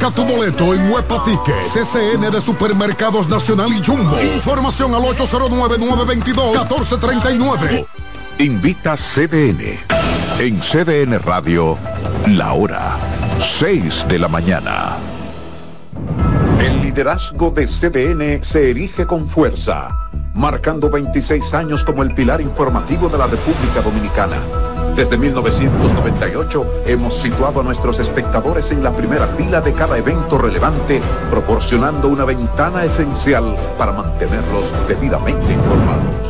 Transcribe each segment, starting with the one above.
Saca tu boleto en Huepa Tickets, CCN de Supermercados Nacional y Jumbo. Información al 809-922-1439. Invita CDN. En CDN Radio, la hora 6 de la mañana. El liderazgo de CDN se erige con fuerza, marcando 26 años como el pilar informativo de la República Dominicana desde 1998 hemos situado a nuestros espectadores en la primera fila de cada evento relevante, proporcionando una ventana esencial para mantenerlos debidamente informados.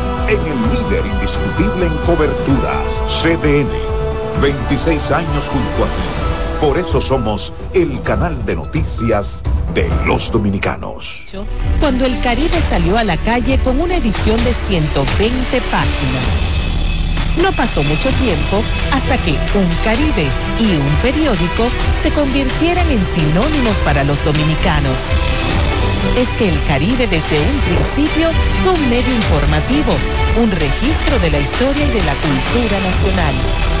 en el líder indiscutible en coberturas, CDN. 26 años junto a ti. Por eso somos el canal de noticias de los dominicanos. Cuando el Caribe salió a la calle con una edición de 120 páginas. No pasó mucho tiempo hasta que un Caribe y un periódico se convirtieran en sinónimos para los dominicanos es que el Caribe desde un principio fue un medio informativo, un registro de la historia y de la cultura nacional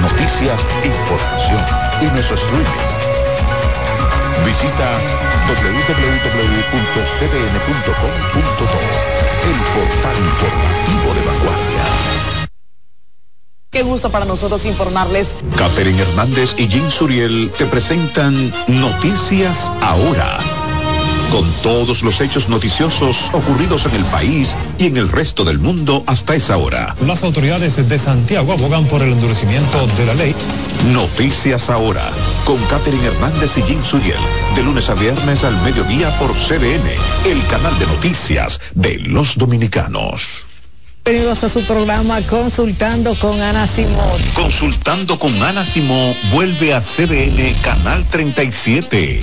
Noticias, información y nuestro streaming. Visita www.cdn.com.do, el portal informativo de vanguardia. Qué gusto para nosotros informarles. Catherine Hernández y Jim Suriel te presentan Noticias Ahora. Con todos los hechos noticiosos ocurridos en el país y en el resto del mundo hasta esa hora. Las autoridades de Santiago abogan por el endurecimiento de la ley. Noticias Ahora. Con Catherine Hernández y Jim Suriel. De lunes a viernes al mediodía por CDN, el canal de noticias de los dominicanos. Bienvenidos a su programa Consultando con Ana Simón. Consultando con Ana Simón vuelve a CDN Canal 37.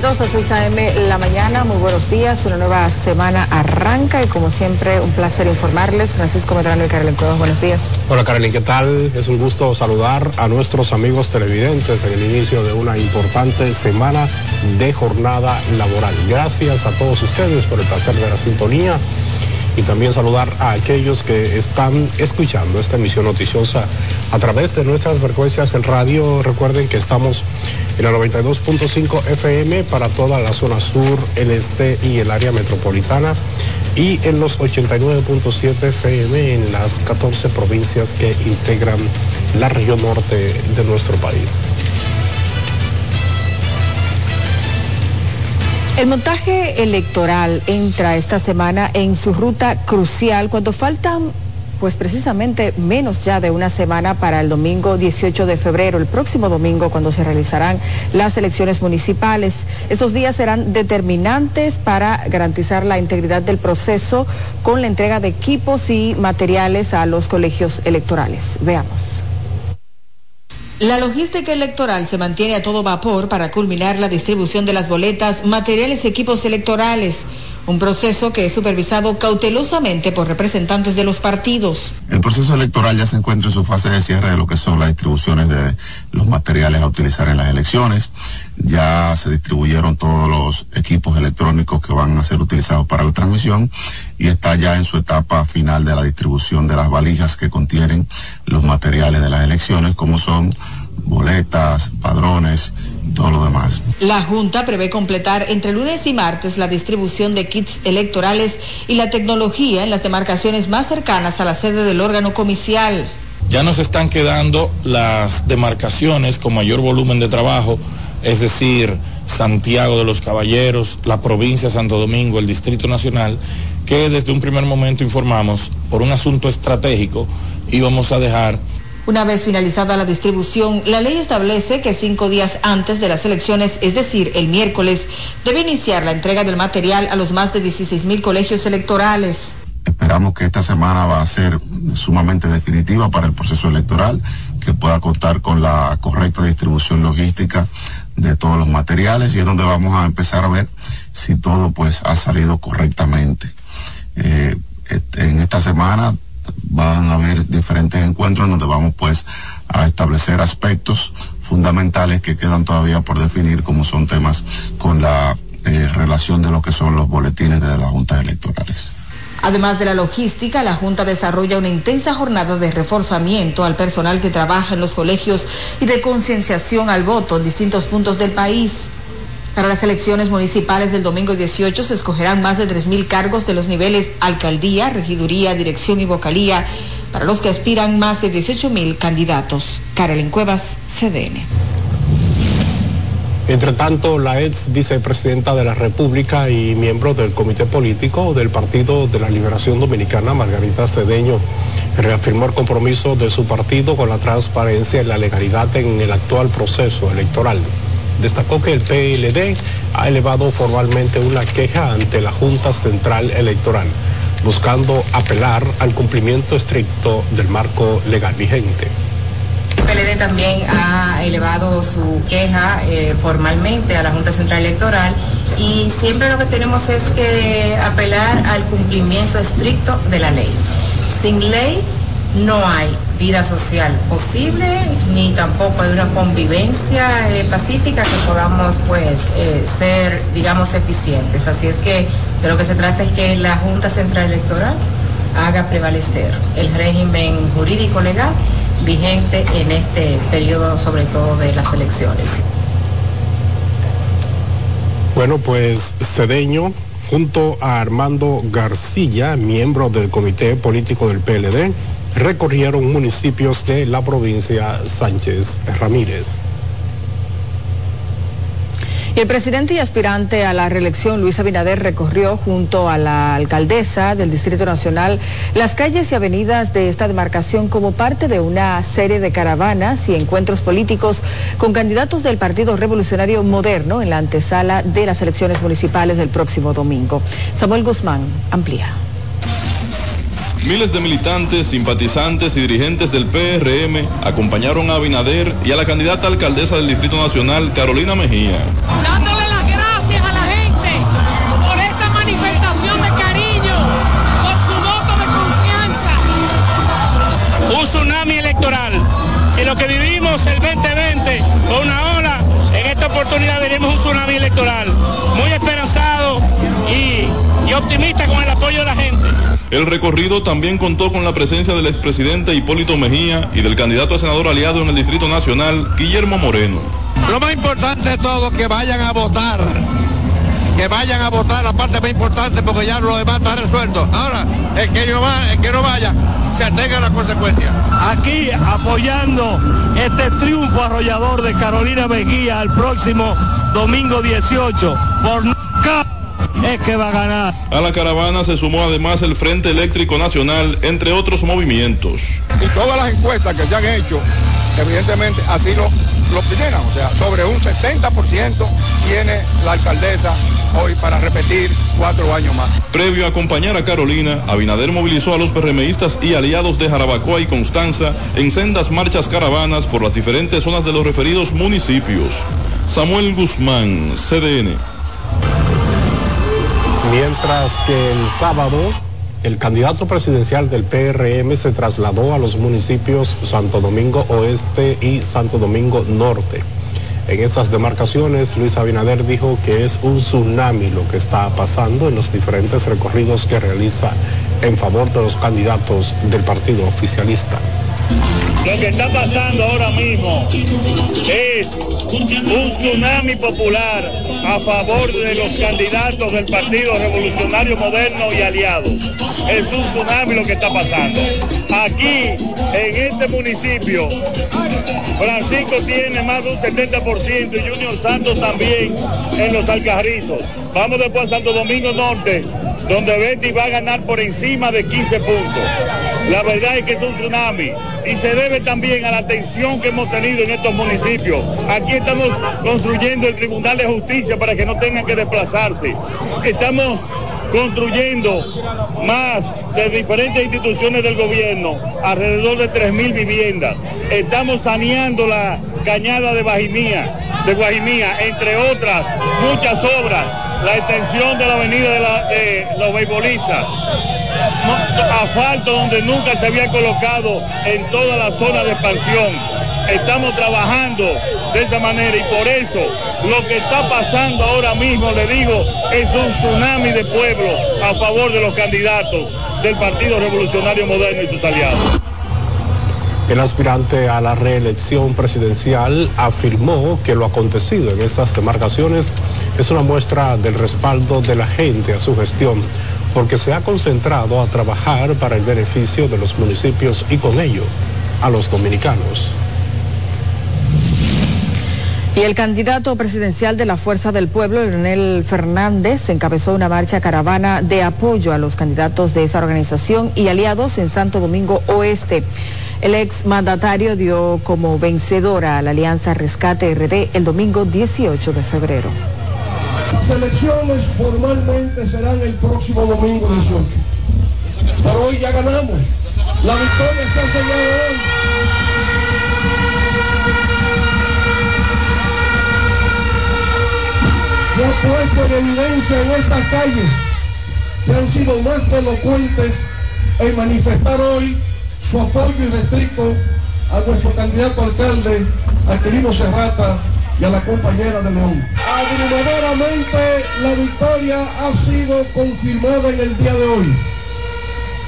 Bienvenidos a 6 AM la mañana, muy buenos días, una nueva semana arranca y como siempre un placer informarles. Francisco Medrano y Carolyn Cuevas, buenos días. Hola Carolyn, ¿qué tal? Es un gusto saludar a nuestros amigos televidentes en el inicio de una importante semana de jornada laboral. Gracias a todos ustedes por el placer de la sintonía y también saludar a aquellos que están escuchando esta emisión noticiosa a través de nuestras frecuencias en radio. Recuerden que estamos en la 92.5 FM para toda la zona sur, el este y el área metropolitana y en los 89.7 FM en las 14 provincias que integran la región norte de nuestro país. El montaje electoral entra esta semana en su ruta crucial cuando faltan pues precisamente menos ya de una semana para el domingo 18 de febrero, el próximo domingo cuando se realizarán las elecciones municipales. Estos días serán determinantes para garantizar la integridad del proceso con la entrega de equipos y materiales a los colegios electorales. Veamos. La logística electoral se mantiene a todo vapor para culminar la distribución de las boletas, materiales y equipos electorales, un proceso que es supervisado cautelosamente por representantes de los partidos. El proceso electoral ya se encuentra en su fase de cierre de lo que son las distribuciones de los materiales a utilizar en las elecciones. Ya se distribuyeron todos los equipos electrónicos que van a ser utilizados para la transmisión y está ya en su etapa final de la distribución de las valijas que contienen los materiales de las elecciones, como son boletas, padrones todo lo demás. La Junta prevé completar entre lunes y martes la distribución de kits electorales y la tecnología en las demarcaciones más cercanas a la sede del órgano comicial. Ya nos están quedando las demarcaciones con mayor volumen de trabajo, es decir, Santiago de los Caballeros, la provincia de Santo Domingo, el Distrito Nacional, que desde un primer momento informamos por un asunto estratégico íbamos a dejar una vez finalizada la distribución, la ley establece que cinco días antes de las elecciones, es decir, el miércoles, debe iniciar la entrega del material a los más de 16 mil colegios electorales. Esperamos que esta semana va a ser sumamente definitiva para el proceso electoral, que pueda contar con la correcta distribución logística de todos los materiales y es donde vamos a empezar a ver si todo pues ha salido correctamente. Eh, este, en esta semana van a haber diferentes encuentros donde vamos pues a establecer aspectos fundamentales que quedan todavía por definir como son temas con la eh, relación de lo que son los boletines de las juntas electorales. Además de la logística, la Junta desarrolla una intensa jornada de reforzamiento al personal que trabaja en los colegios y de concienciación al voto en distintos puntos del país. Para las elecciones municipales del domingo 18 se escogerán más de 3.000 cargos de los niveles alcaldía, regiduría, dirección y vocalía, para los que aspiran más de 18.000 candidatos. Carolyn Cuevas, CDN. Entre tanto, la ex vicepresidenta de la República y miembro del Comité Político del Partido de la Liberación Dominicana, Margarita Cedeño, reafirmó el compromiso de su partido con la transparencia y la legalidad en el actual proceso electoral. Destacó que el PLD ha elevado formalmente una queja ante la Junta Central Electoral, buscando apelar al cumplimiento estricto del marco legal vigente. PLD también ha elevado su queja eh, formalmente a la Junta Central Electoral y siempre lo que tenemos es que apelar al cumplimiento estricto de la ley. Sin ley no hay vida social posible ni tampoco hay una convivencia eh, pacífica que podamos pues eh, ser digamos eficientes. Así es que de lo que se trata es que la Junta Central Electoral haga prevalecer el régimen jurídico legal vigente en este periodo, sobre todo de las elecciones. Bueno, pues Cedeño, junto a Armando García, miembro del Comité Político del PLD, recorrieron municipios de la provincia Sánchez Ramírez el presidente y aspirante a la reelección, Luis Abinader, recorrió junto a la alcaldesa del Distrito Nacional las calles y avenidas de esta demarcación como parte de una serie de caravanas y encuentros políticos con candidatos del Partido Revolucionario Moderno en la antesala de las elecciones municipales del próximo domingo. Samuel Guzmán amplía. Miles de militantes, simpatizantes y dirigentes del PRM acompañaron a Abinader y a la candidata alcaldesa del Distrito Nacional, Carolina Mejía. Dándole las gracias a la gente por esta manifestación de cariño, por su voto de confianza. Un tsunami electoral. Si lo que vivimos el 2020 fue una ola, en esta oportunidad veremos un tsunami electoral. Muy esperanzado y, y optimista con el apoyo de la gente. El recorrido también contó con la presencia del expresidente Hipólito Mejía y del candidato a senador aliado en el Distrito Nacional, Guillermo Moreno. Lo más importante de todo, que vayan a votar. Que vayan a votar, la parte más importante, porque ya lo demás está resuelto. Ahora, el que no, va, el que no vaya, se atenga a las consecuencias. Aquí apoyando este triunfo arrollador de Carolina Mejía el próximo domingo 18 por es que va a ganar. A la caravana se sumó además el Frente Eléctrico Nacional, entre otros movimientos. Y todas las encuestas que se han hecho, evidentemente así lo, lo o sea, sobre un 70% tiene la alcaldesa hoy para repetir cuatro años más. Previo a acompañar a Carolina, Abinader movilizó a los PRMistas y aliados de Jarabacoa y Constanza en sendas marchas caravanas por las diferentes zonas de los referidos municipios. Samuel Guzmán, CDN. Mientras que el sábado el candidato presidencial del PRM se trasladó a los municipios Santo Domingo Oeste y Santo Domingo Norte. En esas demarcaciones, Luis Abinader dijo que es un tsunami lo que está pasando en los diferentes recorridos que realiza en favor de los candidatos del partido oficialista. Lo que está pasando ahora mismo es un tsunami popular a favor de los candidatos del Partido Revolucionario Moderno y aliados. Es un tsunami lo que está pasando. Aquí, en este municipio, Francisco tiene más de un 70% y Junior Santos también en los Alcarritos. Vamos después a Santo Domingo Norte, donde Betty va a ganar por encima de 15 puntos. La verdad es que es un tsunami y se debe también a la atención que hemos tenido en estos municipios. Aquí estamos construyendo el Tribunal de Justicia para que no tengan que desplazarse. Estamos construyendo más de diferentes instituciones del gobierno, alrededor de 3.000 viviendas. Estamos saneando la cañada de Bajimía, de Guajimía, entre otras muchas obras, la extensión de la avenida de, los beisbolistas, asfalto donde nunca se había colocado en toda la zona de expansión. Estamos trabajando de esa manera y por eso lo que está pasando ahora mismo, le digo, es un tsunami de pueblo a favor de los candidatos del Partido Revolucionario Moderno y sus aliados. El aspirante a la reelección presidencial afirmó que lo acontecido en estas demarcaciones es una muestra del respaldo de la gente a su gestión porque se ha concentrado a trabajar para el beneficio de los municipios y con ello a los dominicanos. Y el candidato presidencial de la Fuerza del Pueblo, Leonel Fernández, encabezó una marcha caravana de apoyo a los candidatos de esa organización y aliados en Santo Domingo Oeste. El ex mandatario dio como vencedora a la Alianza Rescate RD el domingo 18 de febrero. Las elecciones formalmente serán el próximo domingo 18. Pero hoy ya ganamos. La victoria se ha sellado hoy. Yo he puesto en evidencia en estas calles que han sido más que en manifestar hoy su apoyo irrestricto a nuestro candidato alcalde, Aquilino Serrata y a la compañera de León. Abrumadoramente la victoria ha sido confirmada en el día de hoy.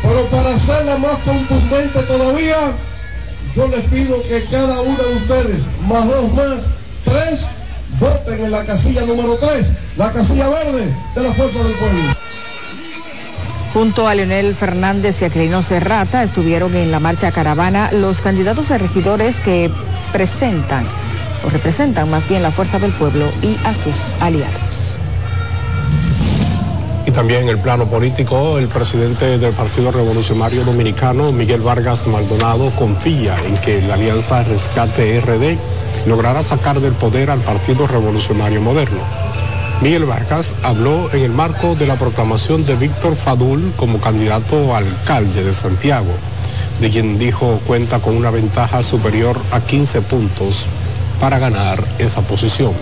Pero para hacerla más contundente todavía, yo les pido que cada uno de ustedes, más dos más, tres, voten en la casilla número tres, la casilla verde de la Fuerza del Pueblo. Junto a Leonel Fernández y Aquilino Serrata estuvieron en la marcha caravana los candidatos a regidores que presentan o representan más bien la fuerza del pueblo y a sus aliados. Y también en el plano político, el presidente del Partido Revolucionario Dominicano, Miguel Vargas Maldonado, confía en que la Alianza Rescate RD logrará sacar del poder al Partido Revolucionario Moderno. Miguel Vargas habló en el marco de la proclamación de Víctor Fadul como candidato a alcalde de Santiago, de quien dijo cuenta con una ventaja superior a 15 puntos para ganar esa posición.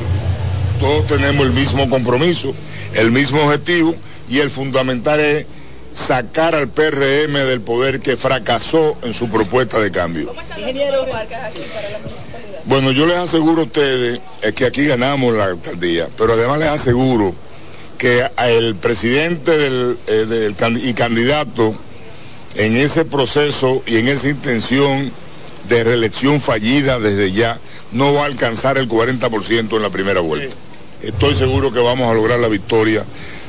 Todos tenemos el mismo compromiso, el mismo objetivo y el fundamental es sacar al PRM del poder que fracasó en su propuesta de cambio. Bueno, yo les aseguro a ustedes es que aquí ganamos la alcaldía, pero además les aseguro que el presidente del, eh, del y candidato en ese proceso y en esa intención de reelección fallida desde ya no va a alcanzar el 40% en la primera vuelta. Estoy seguro que vamos a lograr la victoria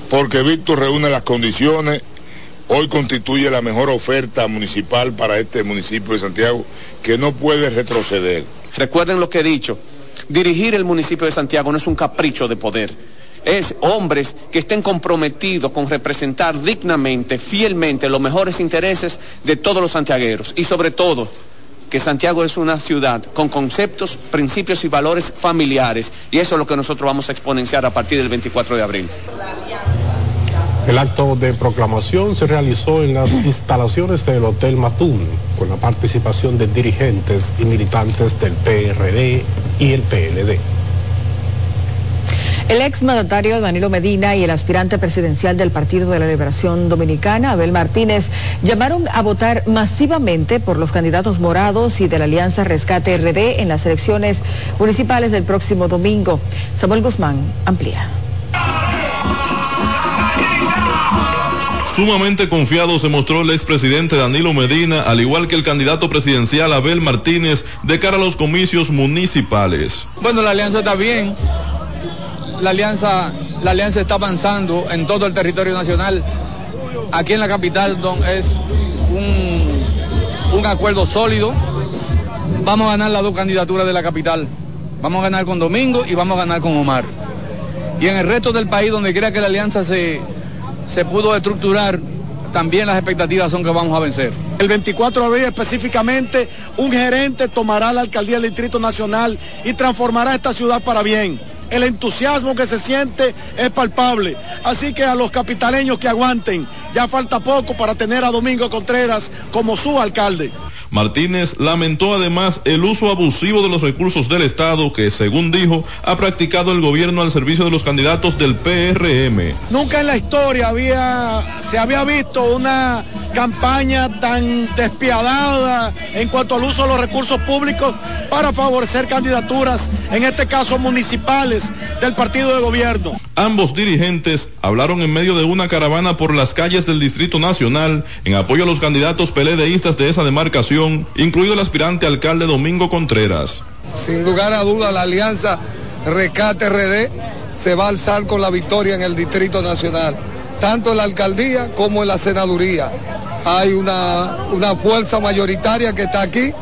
porque Víctor reúne las condiciones, hoy constituye la mejor oferta municipal para este municipio de Santiago que no puede retroceder. Recuerden lo que he dicho, dirigir el municipio de Santiago no es un capricho de poder. Es hombres que estén comprometidos con representar dignamente, fielmente los mejores intereses de todos los santiagueros y sobre todo que Santiago es una ciudad con conceptos, principios y valores familiares y eso es lo que nosotros vamos a exponenciar a partir del 24 de abril. El acto de proclamación se realizó en las instalaciones del Hotel Matún, con la participación de dirigentes y militantes del PRD y el PLD. El ex mandatario Danilo Medina y el aspirante presidencial del Partido de la Liberación Dominicana, Abel Martínez, llamaron a votar masivamente por los candidatos morados y de la Alianza Rescate RD en las elecciones municipales del próximo domingo. Samuel Guzmán amplía. Sumamente confiado se mostró el expresidente Danilo Medina, al igual que el candidato presidencial Abel Martínez, de cara a los comicios municipales. Bueno, la alianza está bien. La alianza, la alianza está avanzando en todo el territorio nacional. Aquí en la capital don, es un, un acuerdo sólido. Vamos a ganar las dos candidaturas de la capital. Vamos a ganar con Domingo y vamos a ganar con Omar. Y en el resto del país, donde crea que la alianza se, se pudo estructurar, también las expectativas son que vamos a vencer. El 24 de abril específicamente, un gerente tomará la alcaldía del Distrito Nacional y transformará esta ciudad para bien. El entusiasmo que se siente es palpable. Así que a los capitaleños que aguanten, ya falta poco para tener a Domingo Contreras como su alcalde. Martínez lamentó además el uso abusivo de los recursos del Estado que, según dijo, ha practicado el gobierno al servicio de los candidatos del PRM. Nunca en la historia había, se había visto una campaña tan despiadada en cuanto al uso de los recursos públicos para favorecer candidaturas, en este caso municipales, del partido de gobierno. Ambos dirigentes hablaron en medio de una caravana por las calles del Distrito Nacional en apoyo a los candidatos peledeístas de esa demarcación, incluido el aspirante alcalde Domingo Contreras. Sin lugar a duda, la alianza Rescate RD se va a alzar con la victoria en el Distrito Nacional, tanto en la alcaldía como en la senaduría. Hay una, una fuerza mayoritaria que está aquí,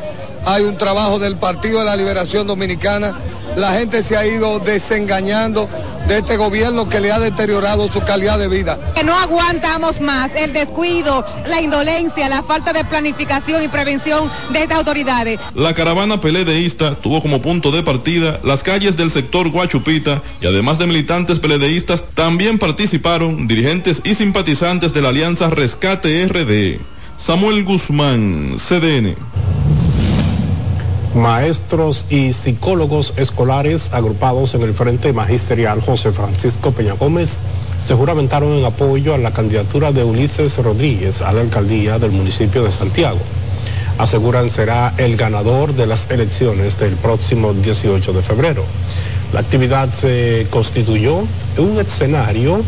hay un trabajo del Partido de la Liberación Dominicana la gente se ha ido desengañando de este gobierno que le ha deteriorado su calidad de vida. Que no aguantamos más el descuido, la indolencia, la falta de planificación y prevención de estas autoridades. La caravana peledeísta tuvo como punto de partida las calles del sector Guachupita y además de militantes peledeístas también participaron dirigentes y simpatizantes de la Alianza Rescate RD. Samuel Guzmán, CDN. Maestros y psicólogos escolares agrupados en el Frente Magisterial José Francisco Peña Gómez se juramentaron en apoyo a la candidatura de Ulises Rodríguez a la alcaldía del municipio de Santiago. Aseguran será el ganador de las elecciones del próximo 18 de febrero. La actividad se constituyó un escenario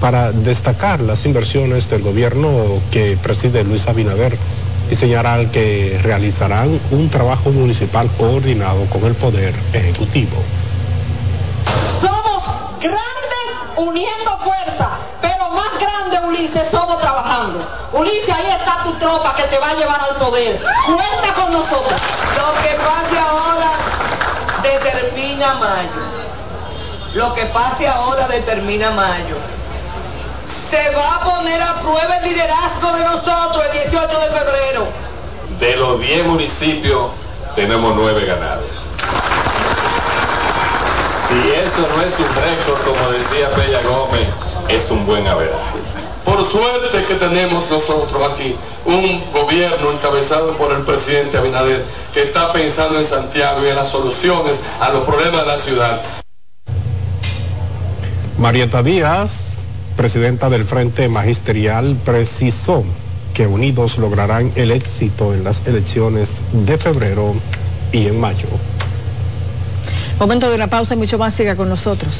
para destacar las inversiones del gobierno que preside Luis Abinader y señalar que realizarán un trabajo municipal coordinado con el Poder Ejecutivo. Somos grandes uniendo fuerza, pero más grande, Ulises, somos trabajando. Ulises, ahí está tu tropa que te va a llevar al poder. Cuenta con nosotros. Lo que pase ahora determina mayo. Lo que pase ahora determina mayo se va a poner a prueba el liderazgo de nosotros el 18 de febrero. De los 10 municipios tenemos 9 ganados. Si eso no es un récord, como decía Pella Gómez, es un buen averaje. Por suerte que tenemos nosotros aquí un gobierno encabezado por el presidente Abinader que está pensando en Santiago y en las soluciones a los problemas de la ciudad. Marieta Díaz presidenta del Frente Magisterial, precisó que unidos lograrán el éxito en las elecciones de febrero y en mayo. Momento de una pausa y mucho más, siga con nosotros.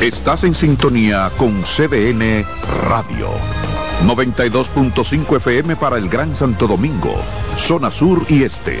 Estás en sintonía con CDN Radio. 92.5 FM para el Gran Santo Domingo, zona sur y este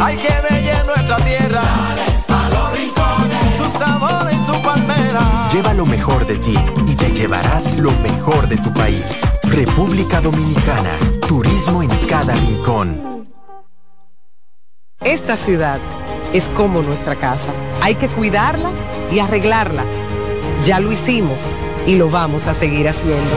Hay que bella nuestra tierra. Dale pa los rincones, su sabor y su palmera. Lleva lo mejor de ti y te llevarás lo mejor de tu país. República Dominicana, turismo en cada rincón. Esta ciudad es como nuestra casa. Hay que cuidarla y arreglarla. Ya lo hicimos y lo vamos a seguir haciendo.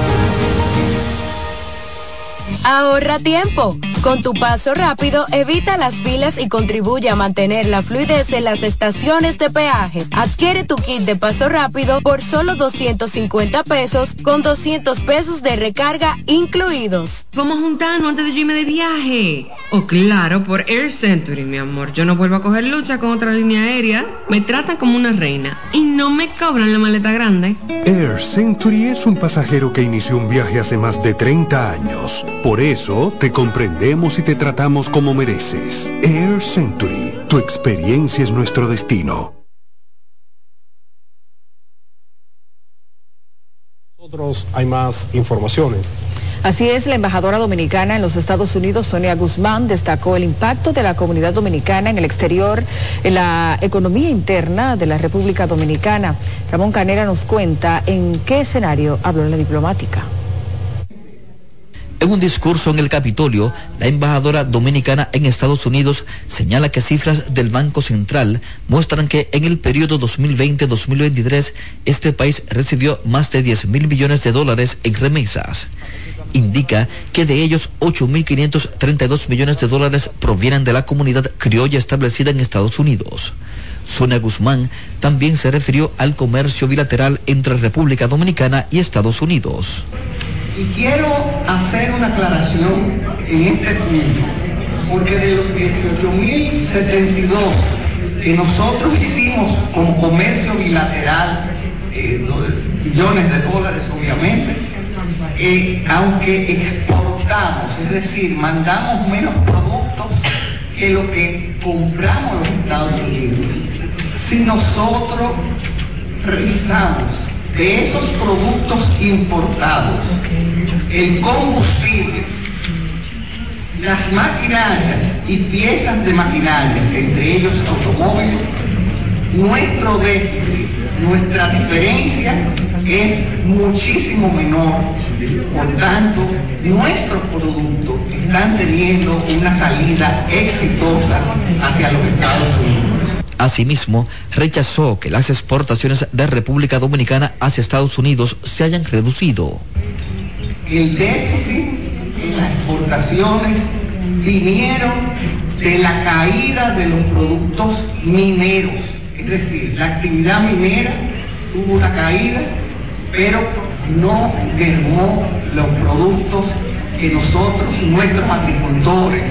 Ahorra tiempo. Con tu paso rápido, evita las filas y contribuye a mantener la fluidez en las estaciones de peaje. Adquiere tu kit de paso rápido por solo 250 pesos con 200 pesos de recarga incluidos. Vamos juntando antes de yo irme de viaje. Oh, claro, por Air Century, mi amor. Yo no vuelvo a coger lucha con otra línea aérea. Me tratan como una reina y no me cobran la maleta grande. Air Century es un pasajero que inició un viaje hace más de 30 años. Por eso te comprendemos y te tratamos como mereces. Air Century, tu experiencia es nuestro destino. Nosotros hay más informaciones. Así es, la embajadora dominicana en los Estados Unidos, Sonia Guzmán, destacó el impacto de la comunidad dominicana en el exterior, en la economía interna de la República Dominicana. Ramón Canera nos cuenta en qué escenario habló la diplomática. En un discurso en el Capitolio, la embajadora dominicana en Estados Unidos señala que cifras del Banco Central muestran que en el periodo 2020-2023 este país recibió más de 10 mil millones de dólares en remesas. Indica que de ellos 8.532 millones de dólares provienen de la comunidad criolla establecida en Estados Unidos. Sonia Guzmán también se refirió al comercio bilateral entre República Dominicana y Estados Unidos. Y quiero hacer una aclaración en este punto, porque de los 18.072 que nosotros hicimos como comercio bilateral, eh, millones de dólares obviamente, eh, aunque exportamos, es decir, mandamos menos productos que lo que compramos los Estados Unidos. Si nosotros revisamos de esos productos importados, el combustible, las maquinarias y piezas de maquinaria, entre ellos automóviles, nuestro déficit, nuestra diferencia es muchísimo menor. Por tanto, nuestros productos están teniendo una salida exitosa hacia los Estados Unidos. Asimismo, rechazó que las exportaciones de República Dominicana hacia Estados Unidos se hayan reducido. El déficit en las exportaciones vinieron de la caída de los productos mineros. Es decir, la actividad minera tuvo una caída, pero no mermó los productos que nosotros, nuestros agricultores,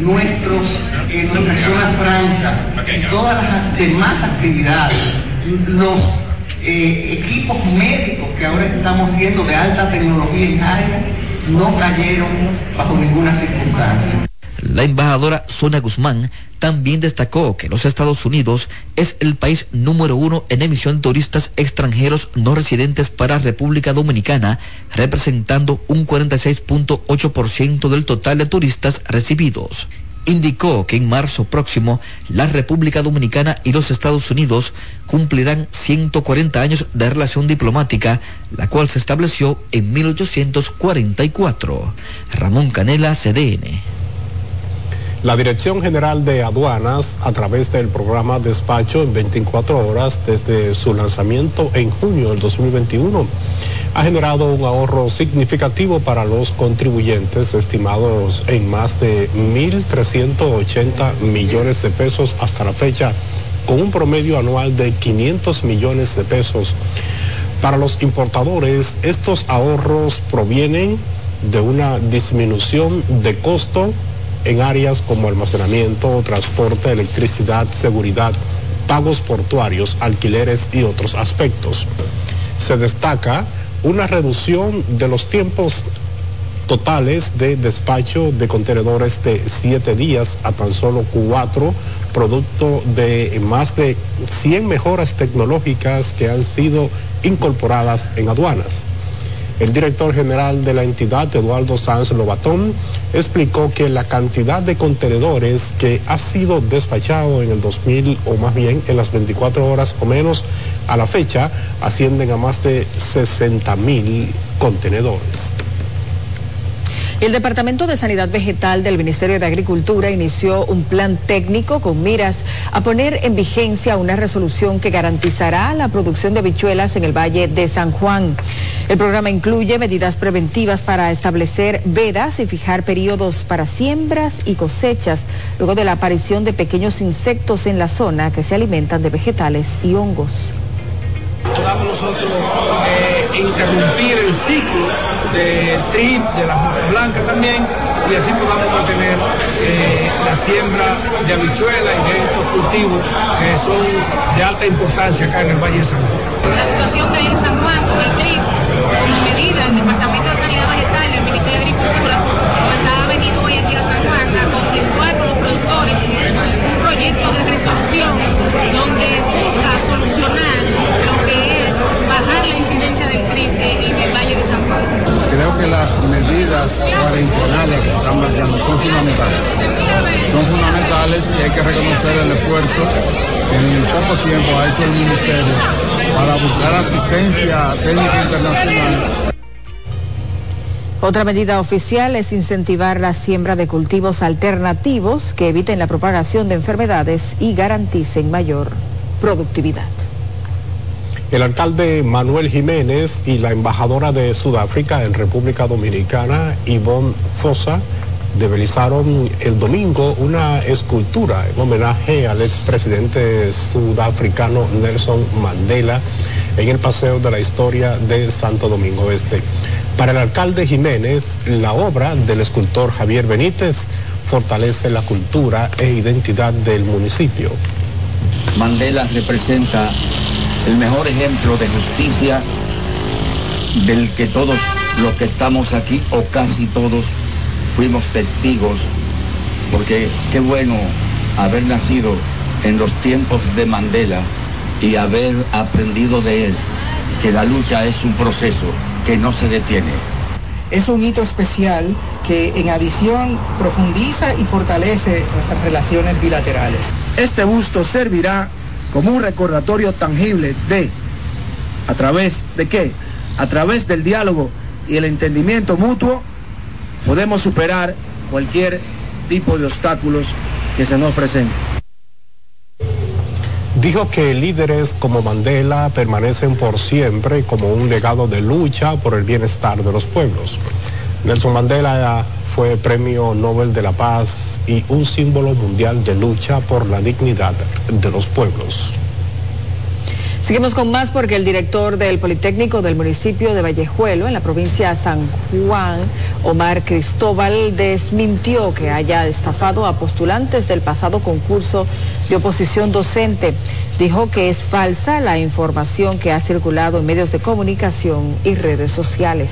nuestros, eh, nuestras zonas francas y todas las demás actividades, los eh, equipos médicos que ahora estamos haciendo de alta tecnología en área, no cayeron bajo ninguna circunstancia. La embajadora Sonia Guzmán también destacó que los Estados Unidos es el país número uno en emisión de turistas extranjeros no residentes para República Dominicana, representando un 46.8% del total de turistas recibidos. Indicó que en marzo próximo la República Dominicana y los Estados Unidos cumplirán 140 años de relación diplomática, la cual se estableció en 1844. Ramón Canela, CDN. La Dirección General de Aduanas, a través del programa Despacho en 24 horas desde su lanzamiento en junio del 2021, ha generado un ahorro significativo para los contribuyentes, estimados en más de 1.380 millones de pesos hasta la fecha, con un promedio anual de 500 millones de pesos. Para los importadores, estos ahorros provienen de una disminución de costo en áreas como almacenamiento, transporte, electricidad, seguridad, pagos portuarios, alquileres y otros aspectos. Se destaca una reducción de los tiempos totales de despacho de contenedores de siete días a tan solo cuatro, producto de más de 100 mejoras tecnológicas que han sido incorporadas en aduanas. El director general de la entidad, Eduardo Sanz Lobatón, explicó que la cantidad de contenedores que ha sido despachado en el 2000 o más bien en las 24 horas o menos a la fecha ascienden a más de 60 mil contenedores. El Departamento de Sanidad Vegetal del Ministerio de Agricultura inició un plan técnico con miras a poner en vigencia una resolución que garantizará la producción de habichuelas en el Valle de San Juan. El programa incluye medidas preventivas para establecer vedas y fijar periodos para siembras y cosechas, luego de la aparición de pequeños insectos en la zona que se alimentan de vegetales y hongos interrumpir el ciclo del trip, de la moja blanca también, y así podamos mantener eh, la siembra de habichuelas y de estos cultivos que son de alta importancia acá en el Valle de San Juan. Que las medidas cuarentenales que están marcando son fundamentales. Son fundamentales y hay que reconocer el esfuerzo que en poco tiempo ha hecho el Ministerio para buscar asistencia técnica internacional otra medida oficial es incentivar la siembra de cultivos alternativos que eviten la propagación de enfermedades y garanticen mayor productividad. El alcalde Manuel Jiménez y la embajadora de Sudáfrica en República Dominicana, Yvonne Fosa, develizaron el domingo una escultura en homenaje al expresidente sudafricano Nelson Mandela en el Paseo de la Historia de Santo Domingo Este. Para el alcalde Jiménez, la obra del escultor Javier Benítez fortalece la cultura e identidad del municipio. Mandela representa el mejor ejemplo de justicia del que todos los que estamos aquí, o casi todos, fuimos testigos, porque qué bueno haber nacido en los tiempos de Mandela y haber aprendido de él que la lucha es un proceso que no se detiene. Es un hito especial que en adición profundiza y fortalece nuestras relaciones bilaterales. Este busto servirá como un recordatorio tangible de, ¿a través de qué? A través del diálogo y el entendimiento mutuo, podemos superar cualquier tipo de obstáculos que se nos presenten. Dijo que líderes como Mandela permanecen por siempre como un legado de lucha por el bienestar de los pueblos. Nelson Mandela fue Premio Nobel de la Paz y un símbolo mundial de lucha por la dignidad de los pueblos. Seguimos con más porque el director del Politécnico del municipio de Vallejuelo, en la provincia de San Juan, Omar Cristóbal, desmintió que haya estafado a postulantes del pasado concurso de oposición docente. Dijo que es falsa la información que ha circulado en medios de comunicación y redes sociales.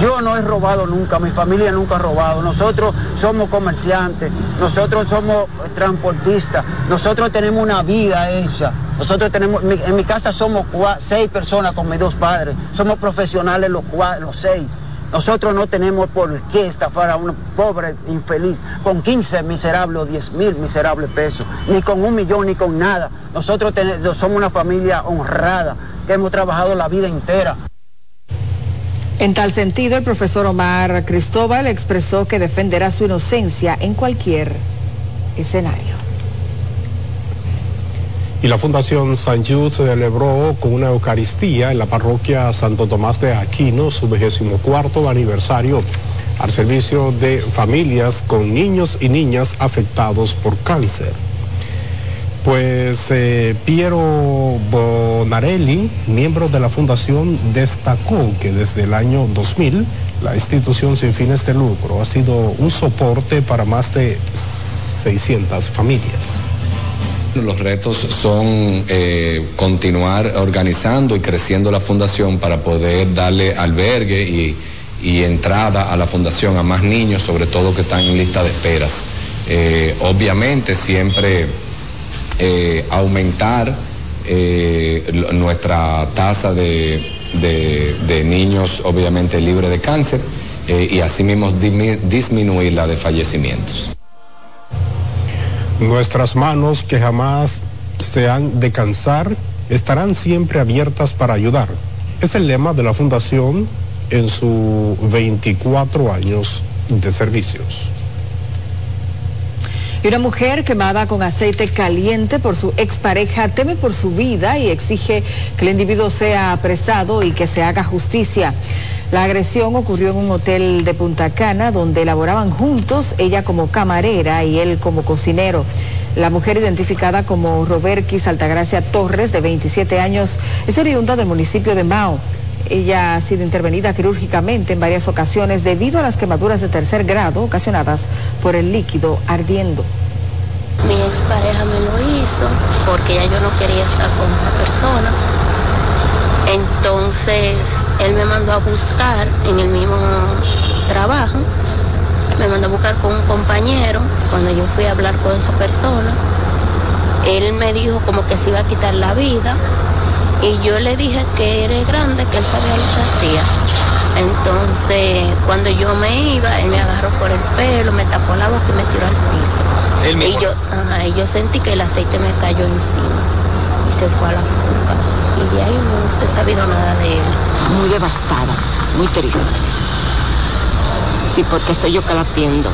Yo no he robado nunca, mi familia nunca ha robado. Nosotros somos comerciantes, nosotros somos transportistas, nosotros tenemos una vida hecha. Nosotros tenemos, en mi casa somos seis personas con mis dos padres, somos profesionales los, los seis. Nosotros no tenemos por qué estafar a un pobre infeliz con 15 miserables o 10 mil miserables pesos, ni con un millón, ni con nada. Nosotros somos una familia honrada, que hemos trabajado la vida entera. En tal sentido, el profesor Omar Cristóbal expresó que defenderá su inocencia en cualquier escenario. Y la Fundación San Jude celebró con una Eucaristía en la parroquia Santo Tomás de Aquino su 24 aniversario al servicio de familias con niños y niñas afectados por cáncer. Pues eh, Piero Bonarelli, miembro de la fundación, destacó que desde el año 2000 la institución sin fines de lucro ha sido un soporte para más de 600 familias. Los retos son eh, continuar organizando y creciendo la fundación para poder darle albergue y, entrada a la fundación a más niños, sobre todo que están en lista de esperas. Eh, obviamente siempre eh, aumentar nuestra tasa de, de, niños obviamente libres de cáncer y asimismo disminuir la de fallecimientos. Nuestras manos que jamás se han de cansar estarán siempre abiertas para ayudar. Es el lema de la Fundación en sus 24 años de servicios. Una mujer quemada con aceite caliente por su expareja teme por su vida y exige que el individuo sea apresado y que se haga justicia. La agresión ocurrió en un hotel de Punta Cana donde elaboraban juntos, ella como camarera y él como cocinero. La mujer identificada como Roberquis Altagracia Torres, de 27 años, es oriunda del municipio de Mao. Ella ha sido intervenida quirúrgicamente en varias ocasiones debido a las quemaduras de tercer grado ocasionadas por el líquido ardiendo. Mi expareja me lo hizo porque ya yo no quería estar con esa persona. Entonces él me mandó a buscar en el mismo trabajo, me mandó a buscar con un compañero, cuando yo fui a hablar con esa persona, él me dijo como que se iba a quitar la vida y yo le dije que era grande, que él sabía lo que hacía. Entonces, cuando yo me iba, él me agarró por el pelo, me tapó la boca y me tiró al piso. Y yo, y yo sentí que el aceite me cayó encima y se fue a la fuga y de ahí no se ha sabido nada de él. Muy devastada, muy triste. Sí, porque soy yo que la atiendo.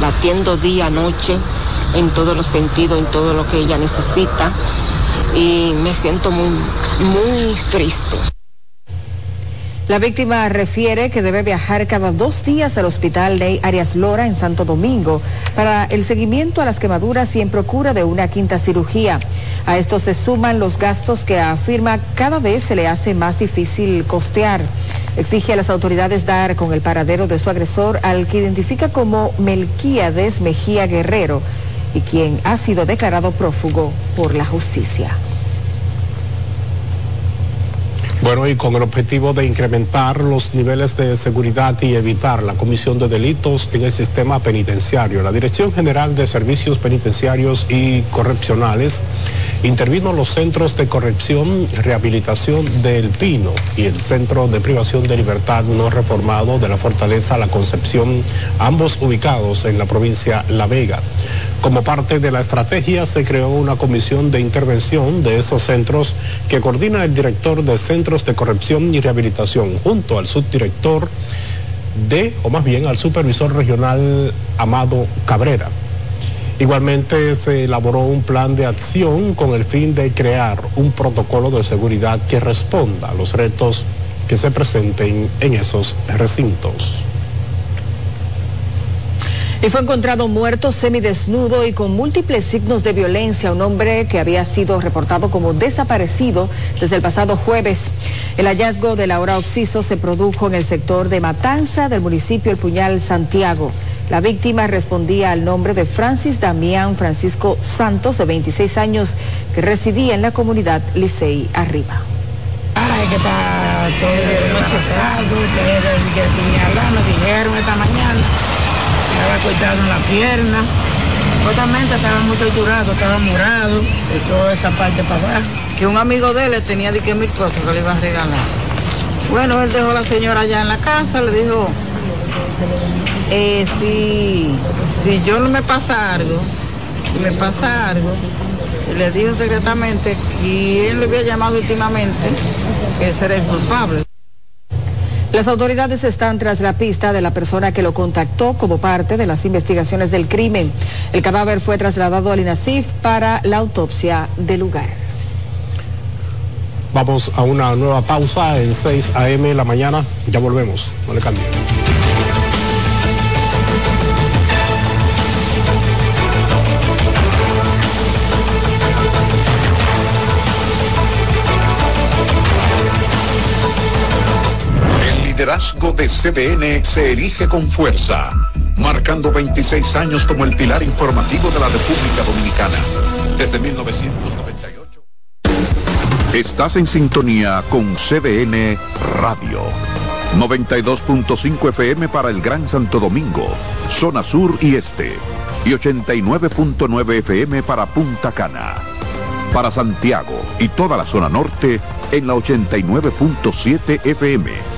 La atiendo día, noche, en todos los sentidos, en todo lo que ella necesita. Y me siento muy, muy triste. La víctima refiere que debe viajar cada dos días al hospital de Arias Lora en Santo Domingo para el seguimiento a las quemaduras y en procura de una quinta cirugía. A esto se suman los gastos que afirma cada vez se le hace más difícil costear. exige a las autoridades dar con el paradero de su agresor al que identifica como Melquíades Mejía Guerrero y quien ha sido declarado prófugo por la justicia. Bueno, y con el objetivo de incrementar los niveles de seguridad y evitar la comisión de delitos en el sistema penitenciario, la Dirección General de Servicios Penitenciarios y Correccionales intervino los centros de corrección rehabilitación del Pino y el Centro de Privación de Libertad no reformado de la Fortaleza La Concepción, ambos ubicados en la provincia La Vega. Como parte de la estrategia se creó una comisión de intervención de esos centros que coordina el director de Centros de Corrección y Rehabilitación junto al subdirector de, o más bien al supervisor regional Amado Cabrera. Igualmente se elaboró un plan de acción con el fin de crear un protocolo de seguridad que responda a los retos que se presenten en esos recintos. Y fue encontrado muerto semidesnudo y con múltiples signos de violencia un hombre que había sido reportado como desaparecido desde el pasado jueves. El hallazgo de Laura Oxiso se produjo en el sector de Matanza del municipio El Puñal, Santiago. La víctima respondía al nombre de Francis Damián Francisco Santos, de 26 años, que residía en la comunidad Licey Arriba. Ay, que está todo el machacado, que me dijeron esta mañana estaba cortado en la pierna. Supuestamente estaba muy torturado, estaba morado, de toda esa parte para abajo. Que un amigo de él tenía de que mil cosas que le iba a regalar. Bueno, él dejó a la señora allá en la casa, le dijo, eh, si, si yo no me pasa algo, si me pasa algo, le dijo secretamente que él le había llamado últimamente, que ese era el culpable. Las autoridades están tras la pista de la persona que lo contactó como parte de las investigaciones del crimen. El cadáver fue trasladado al INASIF para la autopsia del lugar. Vamos a una nueva pausa en 6 a.m. la mañana. Ya volvemos. No le cambie. Liderazgo de CDN se erige con fuerza, marcando 26 años como el pilar informativo de la República Dominicana. Desde 1998. Estás en sintonía con CDN Radio. 92.5 FM para el Gran Santo Domingo, zona sur y este. Y 89.9 FM para Punta Cana. Para Santiago y toda la zona norte en la 89.7 FM.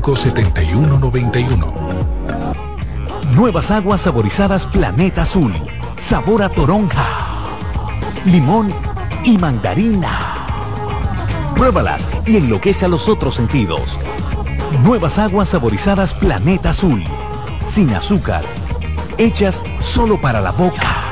809-535-7191. Nuevas aguas saborizadas Planeta Azul. Sabor a toronja, limón y mandarina. Pruébalas y enloquece a los otros sentidos. Nuevas aguas saborizadas Planeta Azul. Sin azúcar. Hechas solo para la boca.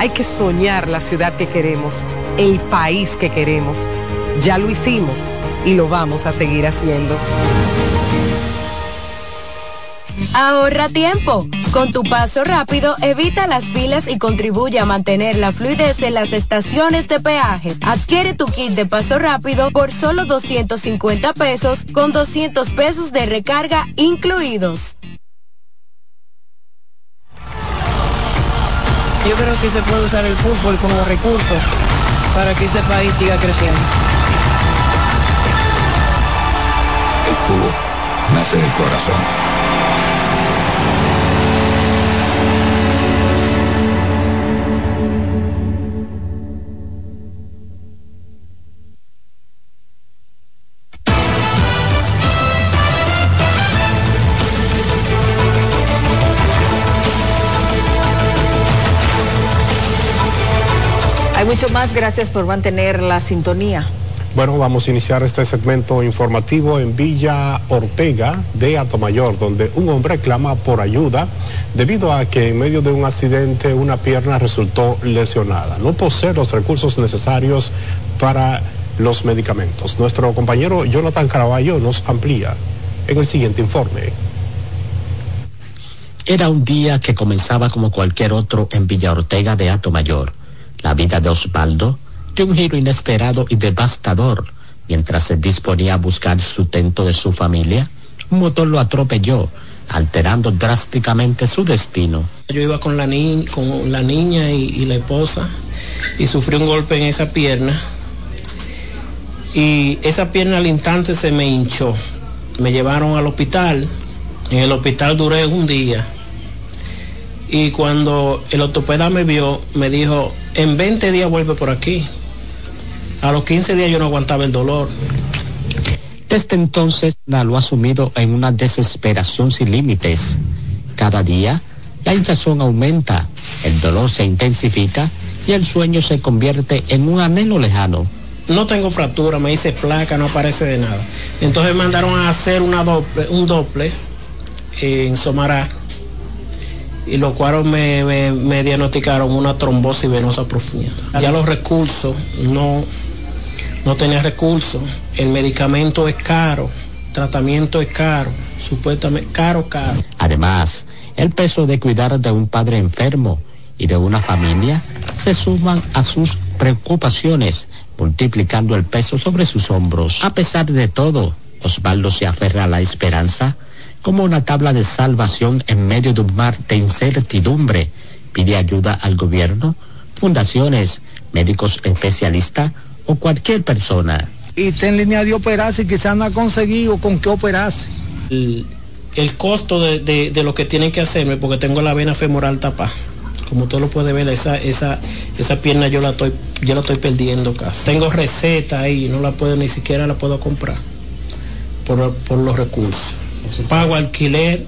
Hay que soñar la ciudad que queremos, el país que queremos. Ya lo hicimos y lo vamos a seguir haciendo. Ahorra tiempo. Con tu paso rápido, evita las filas y contribuye a mantener la fluidez en las estaciones de peaje. Adquiere tu kit de paso rápido por solo 250 pesos con 200 pesos de recarga incluidos. Yo creo que se puede usar el fútbol como recurso para que este país siga creciendo. El fútbol nace del corazón. Mucho más, gracias por mantener la sintonía. Bueno, vamos a iniciar este segmento informativo en Villa Ortega de Atomayor, donde un hombre clama por ayuda debido a que en medio de un accidente una pierna resultó lesionada. No posee los recursos necesarios para los medicamentos. Nuestro compañero Jonathan Caraballo nos amplía en el siguiente informe. Era un día que comenzaba como cualquier otro en Villa Ortega de Atomayor. La vida de Osvaldo dio un giro inesperado y devastador. Mientras se disponía a buscar sustento de su familia, un motor lo atropelló, alterando drásticamente su destino. Yo iba con la, ni con la niña y, y la esposa y sufrí un golpe en esa pierna. Y esa pierna al instante se me hinchó. Me llevaron al hospital. En el hospital duré un día. Y cuando el ortopeda me vio, me dijo, en 20 días vuelve por aquí. A los 15 días yo no aguantaba el dolor. Desde entonces la lo ha sumido en una desesperación sin límites. Cada día la hinchazón aumenta, el dolor se intensifica y el sueño se convierte en un anhelo lejano. No tengo fractura, me hice placa, no aparece de nada. Entonces me mandaron a hacer una doble, un doble en Somará y lo cual me, me, me, diagnosticaron una trombosis venosa profunda. Ya los recursos, no, no tenía recursos, el medicamento es caro, tratamiento es caro, supuestamente caro, caro. Además, el peso de cuidar de un padre enfermo y de una familia se suman a sus preocupaciones, multiplicando el peso sobre sus hombros. A pesar de todo, Osvaldo se aferra a la esperanza como una tabla de salvación en medio de un mar de incertidumbre. Pide ayuda al gobierno, fundaciones, médicos especialistas o cualquier persona. Y está en línea de operarse y quizás no ha conseguido con qué operarse. El, el costo de, de, de, lo que tienen que hacerme, porque tengo la vena femoral tapada. Como usted lo puede ver, esa, esa, esa pierna yo la estoy, yo la estoy perdiendo casi. Tengo receta ahí, no la puedo, ni siquiera la puedo comprar por, por los recursos pago alquiler,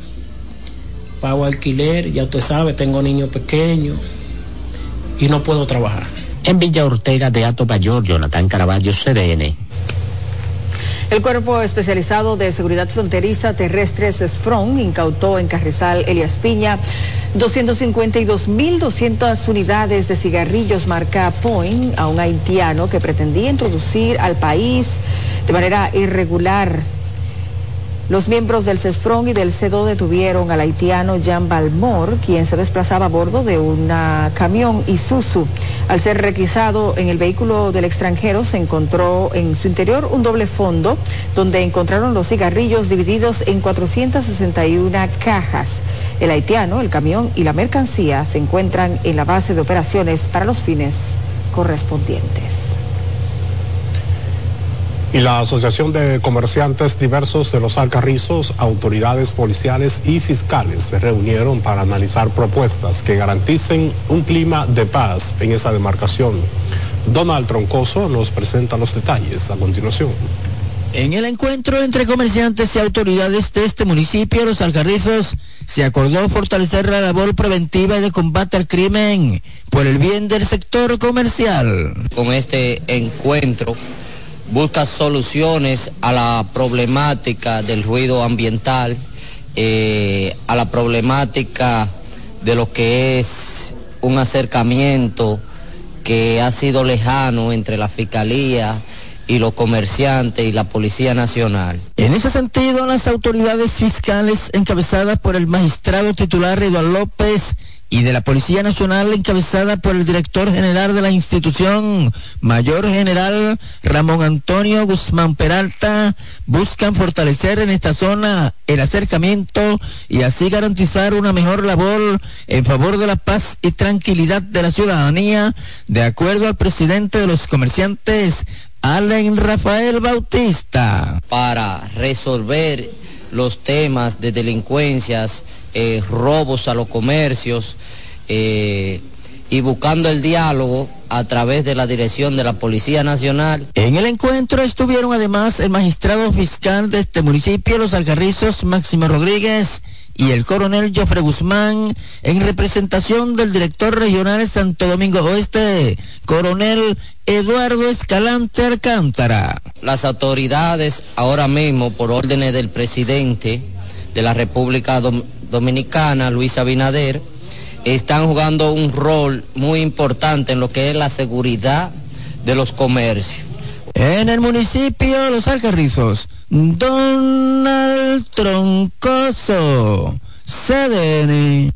pago alquiler, ya usted sabe, tengo niños pequeños y no puedo trabajar. En Villa Ortega de Ato Mayor, Jonathan Caraballo, CDN. El Cuerpo Especializado de Seguridad Fronteriza Terrestre SESFRON incautó en Carrizal Elias Piña 252.200 unidades de cigarrillos marca Point a un haitiano que pretendía introducir al país de manera irregular los miembros del CESFRON y del CEDO detuvieron al haitiano Jean Balmor, quien se desplazaba a bordo de un camión Isuzu. Al ser requisado en el vehículo del extranjero, se encontró en su interior un doble fondo donde encontraron los cigarrillos divididos en 461 cajas. El haitiano, el camión y la mercancía se encuentran en la base de operaciones para los fines correspondientes. Y la Asociación de Comerciantes Diversos de los Alcarrizos, autoridades policiales y fiscales se reunieron para analizar propuestas que garanticen un clima de paz en esa demarcación. Donald Troncoso nos presenta los detalles a continuación. En el encuentro entre comerciantes y autoridades de este municipio, Los Alcarrizos, se acordó fortalecer la labor preventiva y de combate al crimen por el bien del sector comercial. Con este encuentro busca soluciones a la problemática del ruido ambiental, eh, a la problemática de lo que es un acercamiento que ha sido lejano entre la Fiscalía y los comerciantes y la Policía Nacional. En ese sentido, las autoridades fiscales encabezadas por el magistrado titular Eduardo López y de la Policía Nacional encabezada por el director general de la institución, Mayor General Ramón Antonio Guzmán Peralta, buscan fortalecer en esta zona el acercamiento y así garantizar una mejor labor en favor de la paz y tranquilidad de la ciudadanía, de acuerdo al presidente de los comerciantes, Allen Rafael Bautista. Para resolver los temas de delincuencias, eh, robos a los comercios eh, y buscando el diálogo a través de la dirección de la Policía Nacional. En el encuentro estuvieron además el magistrado fiscal de este municipio, Los Alcarrizos, Máximo Rodríguez, y el coronel Jofre Guzmán, en representación del director regional Santo Domingo Oeste, coronel Eduardo Escalante Alcántara. Las autoridades ahora mismo, por órdenes del presidente de la República Dominicana, Luis Abinader, están jugando un rol muy importante en lo que es la seguridad de los comercios. En el municipio Los Alcarrizos, Donald Troncoso, CDN.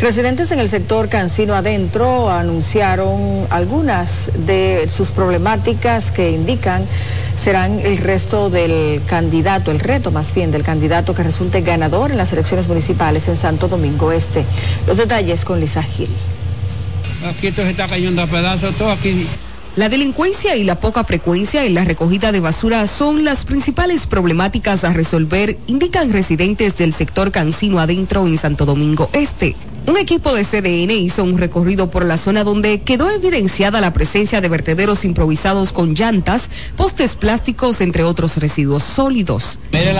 Residentes en el sector Cancino Adentro anunciaron algunas de sus problemáticas que indican serán el resto del candidato, el reto más bien del candidato que resulte ganador en las elecciones municipales en Santo Domingo Este. Los detalles con Lisa Gil. Aquí esto se está cayendo a pedazos, todo aquí la delincuencia y la poca frecuencia en la recogida de basura son las principales problemáticas a resolver, indican residentes del sector Cancino Adentro en Santo Domingo Este. Un equipo de CDN hizo un recorrido por la zona donde quedó evidenciada la presencia de vertederos improvisados con llantas, postes plásticos, entre otros residuos sólidos. Mire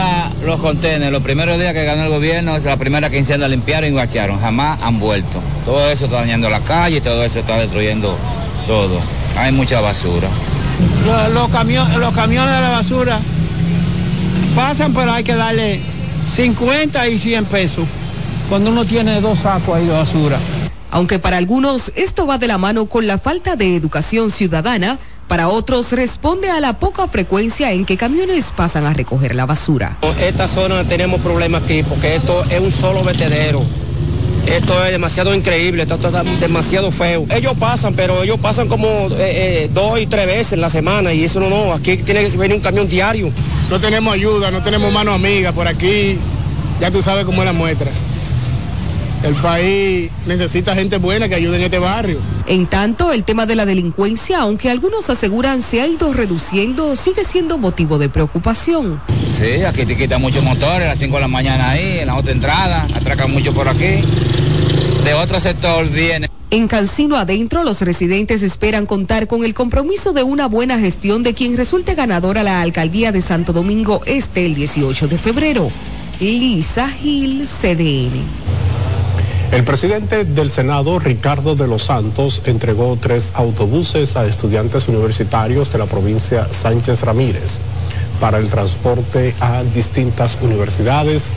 los contenedores, los primeros días que ganó el gobierno, es la primera quincena limpiaron y guacharon, jamás han vuelto. Todo eso está dañando la calle, todo eso está destruyendo todo hay mucha basura. Los, camiones, los camiones de la basura pasan, pero hay que darle 50 y 100 pesos cuando uno tiene dos sacos ahí de basura. Aunque para algunos esto va de la mano con la falta de educación ciudadana, para otros responde a la poca frecuencia en que camiones pasan a recoger la basura. Esta zona tenemos problemas aquí porque esto es un solo vertedero esto es demasiado increíble, esto está demasiado feo. Ellos pasan, pero ellos pasan como eh, eh, dos y tres veces en la semana y eso no, no, aquí tiene que venir un camión diario. No tenemos ayuda, no tenemos mano amiga por aquí, ya tú sabes cómo es la muestra. El país necesita gente buena que ayude en este barrio. En tanto, el tema de la delincuencia, aunque algunos aseguran se ha ido reduciendo, sigue siendo motivo de preocupación. Sí, aquí te quitan muchos motores a las 5 de la mañana ahí, en la otra entrada, atracan mucho por aquí. De otro sector viene. En Cancino adentro, los residentes esperan contar con el compromiso de una buena gestión de quien resulte ganador a la alcaldía de Santo Domingo Este el 18 de febrero. Lisa Gil, CDN. El presidente del Senado, Ricardo de los Santos, entregó tres autobuses a estudiantes universitarios de la provincia Sánchez Ramírez para el transporte a distintas universidades.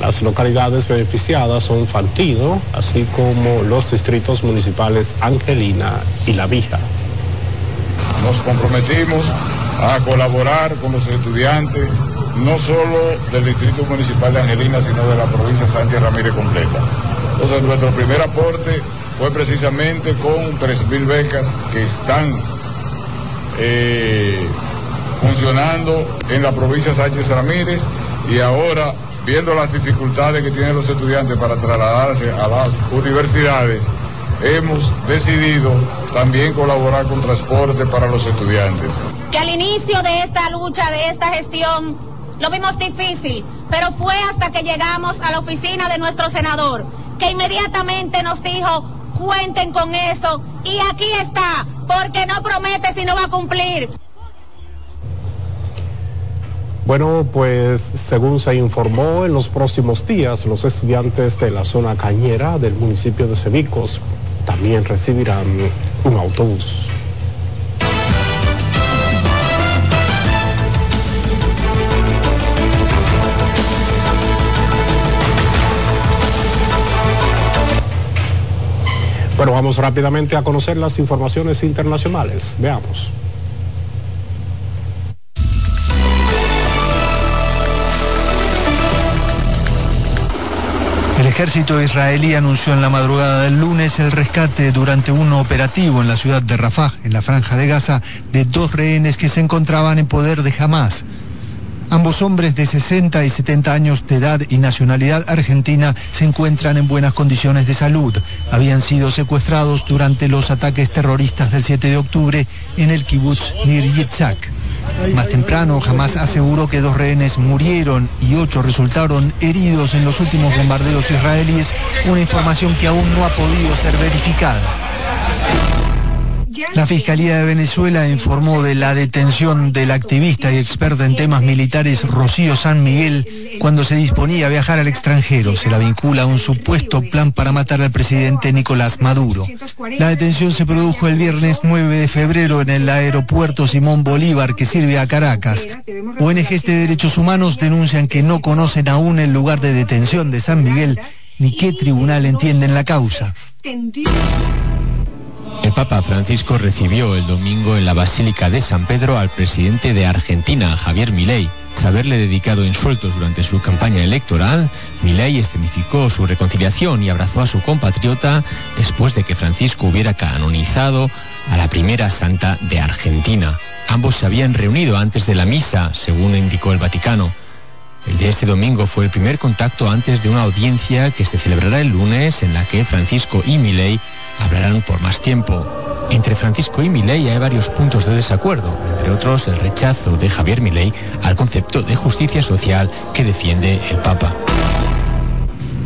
Las localidades beneficiadas son Fantino, así como los distritos municipales Angelina y La Vija. Nos comprometimos a colaborar con los estudiantes, no solo del distrito municipal de Angelina, sino de la provincia Sánchez Ramírez completa entonces nuestro primer aporte fue precisamente con 3.000 becas que están eh, funcionando en la provincia Sánchez Ramírez y ahora viendo las dificultades que tienen los estudiantes para trasladarse a las universidades, hemos decidido también colaborar con transporte para los estudiantes. Que al inicio de esta lucha, de esta gestión, lo vimos difícil, pero fue hasta que llegamos a la oficina de nuestro senador que inmediatamente nos dijo, cuenten con eso. Y aquí está, porque no promete si no va a cumplir. Bueno, pues según se informó, en los próximos días los estudiantes de la zona cañera del municipio de Cebicos también recibirán un autobús. Bueno, vamos rápidamente a conocer las informaciones internacionales. Veamos. El ejército israelí anunció en la madrugada del lunes el rescate durante un operativo en la ciudad de Rafah, en la franja de Gaza, de dos rehenes que se encontraban en poder de Hamas. Ambos hombres de 60 y 70 años de edad y nacionalidad argentina se encuentran en buenas condiciones de salud. Habían sido secuestrados durante los ataques terroristas del 7 de octubre en el kibbutz Nir Yitzhak. Más temprano, Hamas aseguró que dos rehenes murieron y ocho resultaron heridos en los últimos bombardeos israelíes, una información que aún no ha podido ser verificada. La Fiscalía de Venezuela informó de la detención del activista y experta en temas militares Rocío San Miguel cuando se disponía a viajar al extranjero. Se la vincula a un supuesto plan para matar al presidente Nicolás Maduro. La detención se produjo el viernes 9 de febrero en el aeropuerto Simón Bolívar que sirve a Caracas. ONGs de derechos humanos denuncian que no conocen aún el lugar de detención de San Miguel ni qué tribunal entienden la causa. El Papa Francisco recibió el domingo en la Basílica de San Pedro al presidente de Argentina, Javier Milei. Tras haberle dedicado insultos durante su campaña electoral, Milei escenificó su reconciliación y abrazó a su compatriota después de que Francisco hubiera canonizado a la primera santa de Argentina. Ambos se habían reunido antes de la misa, según indicó el Vaticano. El de este domingo fue el primer contacto antes de una audiencia que se celebrará el lunes en la que Francisco y Milei hablarán por más tiempo. Entre Francisco y Milei hay varios puntos de desacuerdo, entre otros el rechazo de Javier Milei al concepto de justicia social que defiende el Papa.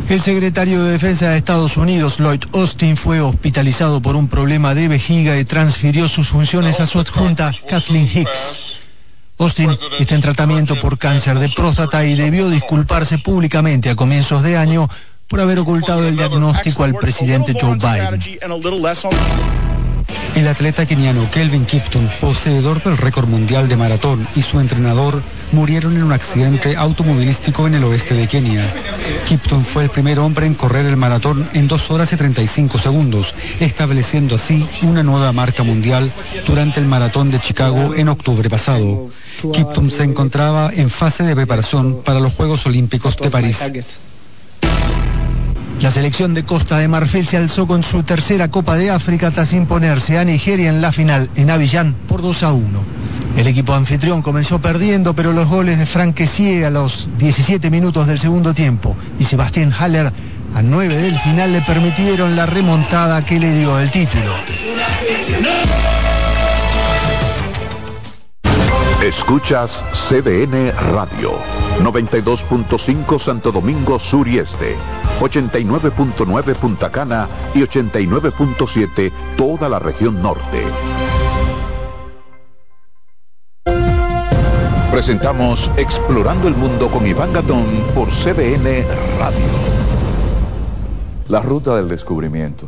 El secretario de Defensa de Estados Unidos, Lloyd Austin, fue hospitalizado por un problema de vejiga y transfirió sus funciones a su adjunta, Kathleen Hicks. Austin está en tratamiento por cáncer de próstata y debió disculparse públicamente a comienzos de año por haber ocultado el diagnóstico al presidente Joe Biden. El atleta keniano Kelvin Kipton, poseedor del récord mundial de maratón, y su entrenador murieron en un accidente automovilístico en el oeste de Kenia. Kipton fue el primer hombre en correr el maratón en 2 horas y 35 segundos, estableciendo así una nueva marca mundial durante el maratón de Chicago en octubre pasado. Kipton se encontraba en fase de preparación para los Juegos Olímpicos de París. La selección de Costa de Marfil se alzó con su tercera Copa de África tras imponerse a Nigeria en la final en Avillán por 2 a 1. El equipo anfitrión comenzó perdiendo, pero los goles de Frank a los 17 minutos del segundo tiempo y Sebastián Haller a 9 del final le permitieron la remontada que le dio el título. Escuchas CDN Radio, 92.5 Santo Domingo Sur y Este, 89.9 Punta Cana y 89.7 toda la región norte. Presentamos Explorando el Mundo con Iván Gatón por CDN Radio. La ruta del descubrimiento.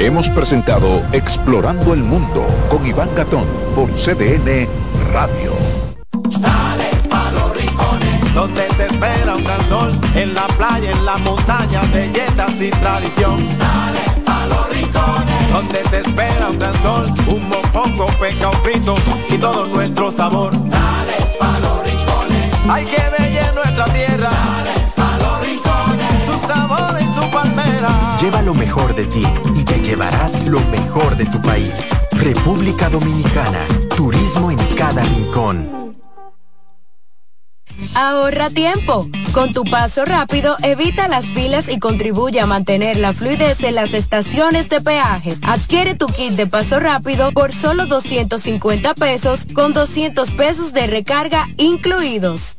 Hemos presentado Explorando el Mundo con Iván Gatón por CDN Radio. Dale pa los rincones, donde te espera un gran sol, en la playa, en la montaña, belletas y tradición. Dale pa los rincones, donde te espera un gran sol, un mopongo, peca, un frito y todo nuestro sabor. Dale pa los rincones, hay que bella en nuestra tierra. Dale pa los rincones, su sabor y su palmera Lleva lo mejor de ti y te llevarás lo mejor de tu país. República Dominicana. Turismo en cada rincón. Ahorra tiempo. Con tu paso rápido, evita las filas y contribuye a mantener la fluidez en las estaciones de peaje. Adquiere tu kit de paso rápido por solo 250 pesos con 200 pesos de recarga incluidos.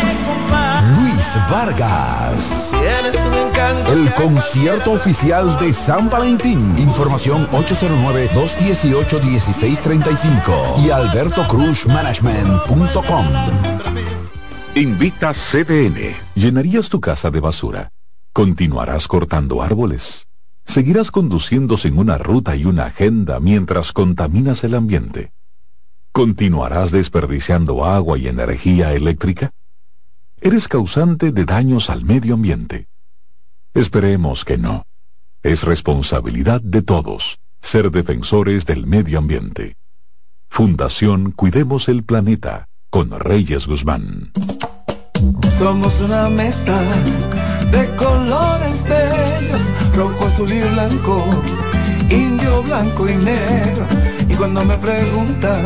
Vargas. El concierto oficial de San Valentín. Información 809-218-1635 y albertocruzmanagement.com. Invita CDN. ¿Llenarías tu casa de basura? ¿Continuarás cortando árboles? ¿Seguirás conduciendo sin una ruta y una agenda mientras contaminas el ambiente? ¿Continuarás desperdiciando agua y energía eléctrica? Eres causante de daños al medio ambiente. Esperemos que no. Es responsabilidad de todos ser defensores del medio ambiente. Fundación Cuidemos el Planeta con Reyes Guzmán. Somos una mezcla de colores bellos, rojo, azul y blanco, indio, blanco y negro. Y cuando me preguntan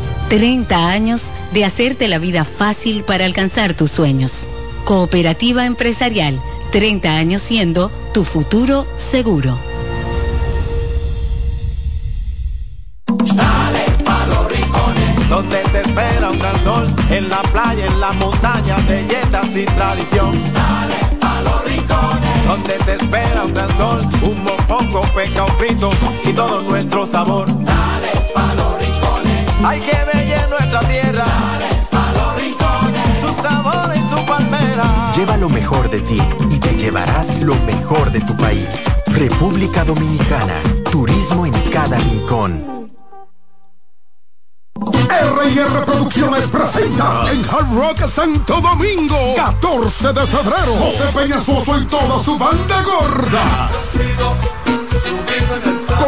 30 años de hacerte la vida fácil para alcanzar tus sueños. Cooperativa Empresarial, 30 años siendo tu futuro seguro. Dale pa' los rincones, donde te espera un gran sol, en la playa, en la montaña, belletas y tradición. Dale pa' los rincones, donde te espera un gran sol, un mopongo, peca, un pito y todo nuestro sabor. Hay que bella nuestra tierra. Dale pa' los rincones, su sabor y su palmera. Lleva lo mejor de ti y te llevarás lo mejor de tu país. República Turismo en cada rincón. R&R Producciones presenta en Hard Rock Santo Domingo 14 de febrero José Peñasoso y toda su banda gorda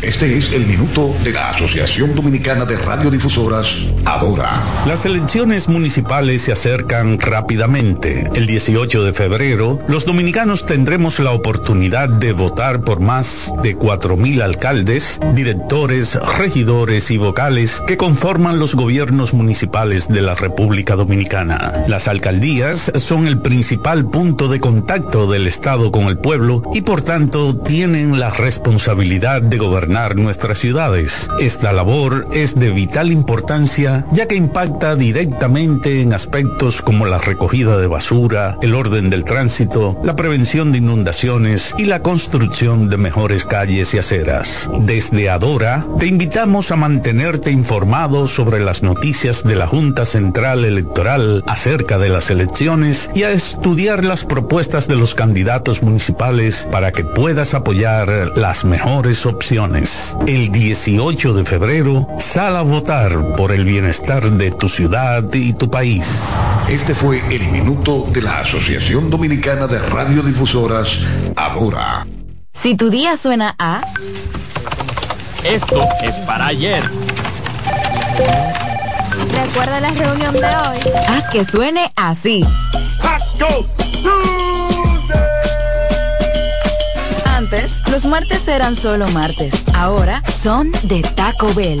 Este es el minuto de la Asociación Dominicana de Radiodifusoras, Adora. Las elecciones municipales se acercan rápidamente. El 18 de febrero, los dominicanos tendremos la oportunidad de votar por más de 4.000 alcaldes, directores, regidores y vocales que conforman los gobiernos municipales de la República Dominicana. Las alcaldías son el principal punto de contacto del Estado con el pueblo y por tanto tienen la responsabilidad de gobernar nuestras ciudades. Esta labor es de vital importancia ya que impacta directamente en aspectos como la recogida de basura, el orden del tránsito, la prevención de inundaciones y la construcción de mejores calles y aceras. Desde Adora, te invitamos a mantenerte informado sobre las noticias de la Junta Central Electoral acerca de las elecciones y a estudiar las propuestas de los candidatos municipales para que puedas apoyar las mejores opciones. Elecciones. El 18 de febrero, sal a votar por el bienestar de tu ciudad y tu país. Este fue el minuto de la Asociación Dominicana de Radiodifusoras, Ahora. Si tu día suena a... Esto es para ayer. Recuerda la reunión de hoy. Haz que suene así. Antes, los martes eran solo martes. Ahora son de Taco Bell.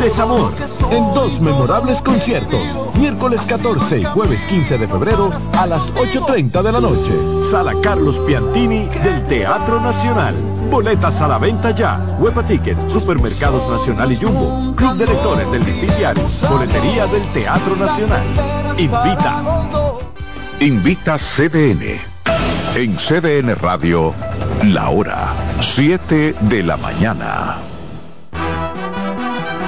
Desamor, en dos memorables conciertos, miércoles 14 y jueves 15 de febrero a las 8.30 de la noche. Sala Carlos Piantini del Teatro Nacional. Boletas a la venta ya. Huepa Ticket, Supermercados Nacional y Jumbo. Club de Lectores del Diario. Boletería del Teatro Nacional. Invita. Invita CDN. En CDN Radio, la hora 7 de la mañana.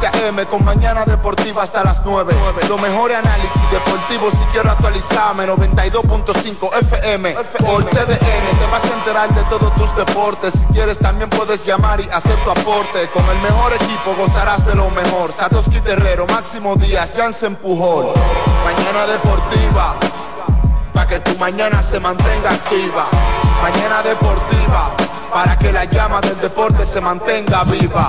7 a.m. con mañana deportiva hasta las 9. Lo mejor análisis deportivo si quiero actualizarme. 92.5 FM por CDN. Te vas a enterar de todos tus deportes. Si quieres también puedes llamar y hacer tu aporte. Con el mejor equipo gozarás de lo mejor. Satoshi Terrero, Máximo Díaz, Jansen Pujol. Mañana deportiva. Para que tu mañana se mantenga activa. Mañana deportiva para que la llama del deporte se mantenga viva.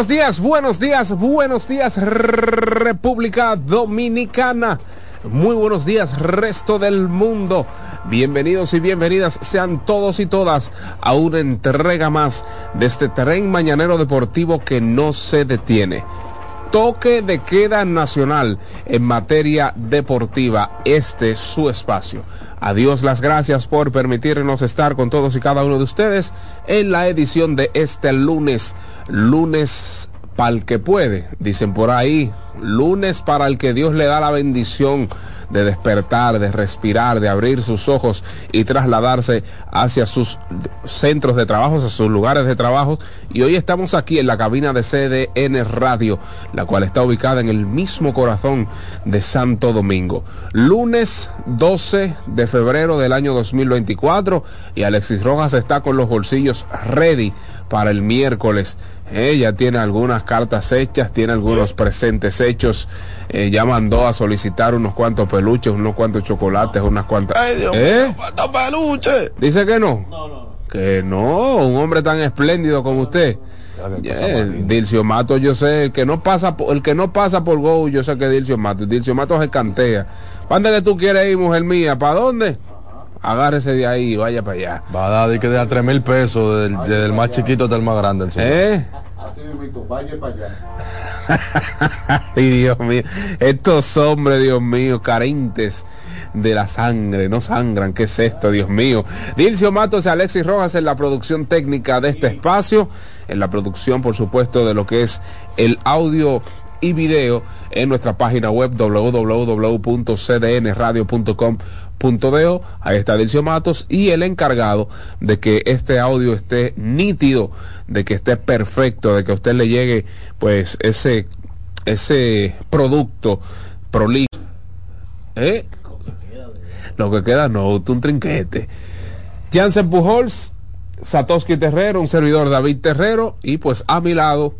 buenos días, buenos días, buenos días República Dominicana. Muy buenos días resto del mundo. Bienvenidos y bienvenidas sean todos y todas a una entrega más de este tren mañanero deportivo que no se detiene. Toque de queda nacional en materia deportiva. Este es su espacio. Adiós las gracias por permitirnos estar con todos y cada uno de ustedes en la edición de este lunes. Lunes pa'l que puede, dicen por ahí. Lunes para el que Dios le da la bendición de despertar, de respirar, de abrir sus ojos y trasladarse hacia sus centros de trabajo, hacia sus lugares de trabajo. Y hoy estamos aquí en la cabina de CDN Radio, la cual está ubicada en el mismo corazón de Santo Domingo. Lunes 12 de febrero del año 2024 y Alexis Rojas está con los bolsillos ready para el miércoles. Ella tiene algunas cartas hechas, tiene algunos presentes hechos. Eh, ya mandó a solicitar unos cuantos peluches, unos cuantos chocolates, unas cuantas. Ay, Dios ¿Eh? mío, peluches. Dice que no. Que no, un hombre tan espléndido como usted. Yeah, Dilcio Mato, yo sé, el que no pasa por, el que no pasa por Go, yo sé que es Dilcio Mato. Dilcio Mato se cantea. ¿Para dónde que tú quieres ir, mujer mía? ¿Para dónde? Agárrese de ahí y vaya para allá. Va a dar de que de a 3 mil pesos del, desde el más chiquito hasta el más grande. El. ¿Eh? Así mismo, vaya para allá. Ay, Dios mío. Estos hombres, Dios mío, carentes de la sangre, no sangran, ¿qué es esto, Dios mío? Dilcio Matos y Alexis Rojas en la producción técnica de este espacio, en la producción, por supuesto, de lo que es el audio y video en nuestra página web www.cdnradio.com.do. Ahí está Dilcio Matos y el encargado de que este audio esté nítido, de que esté perfecto, de que a usted le llegue pues ese, ese producto prolijo. ¿Eh? Lo que queda no, un trinquete. Jansen Pujols, Satoshi Terrero, un servidor David Terrero y pues a mi lado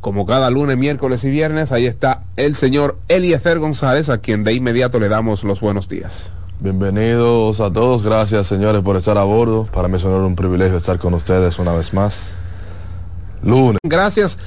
como cada lunes, miércoles y viernes, ahí está el señor Eliezer González, a quien de inmediato le damos los buenos días. Bienvenidos a todos, gracias señores por estar a bordo. Para mí es un privilegio estar con ustedes una vez más. Lunes. Gracias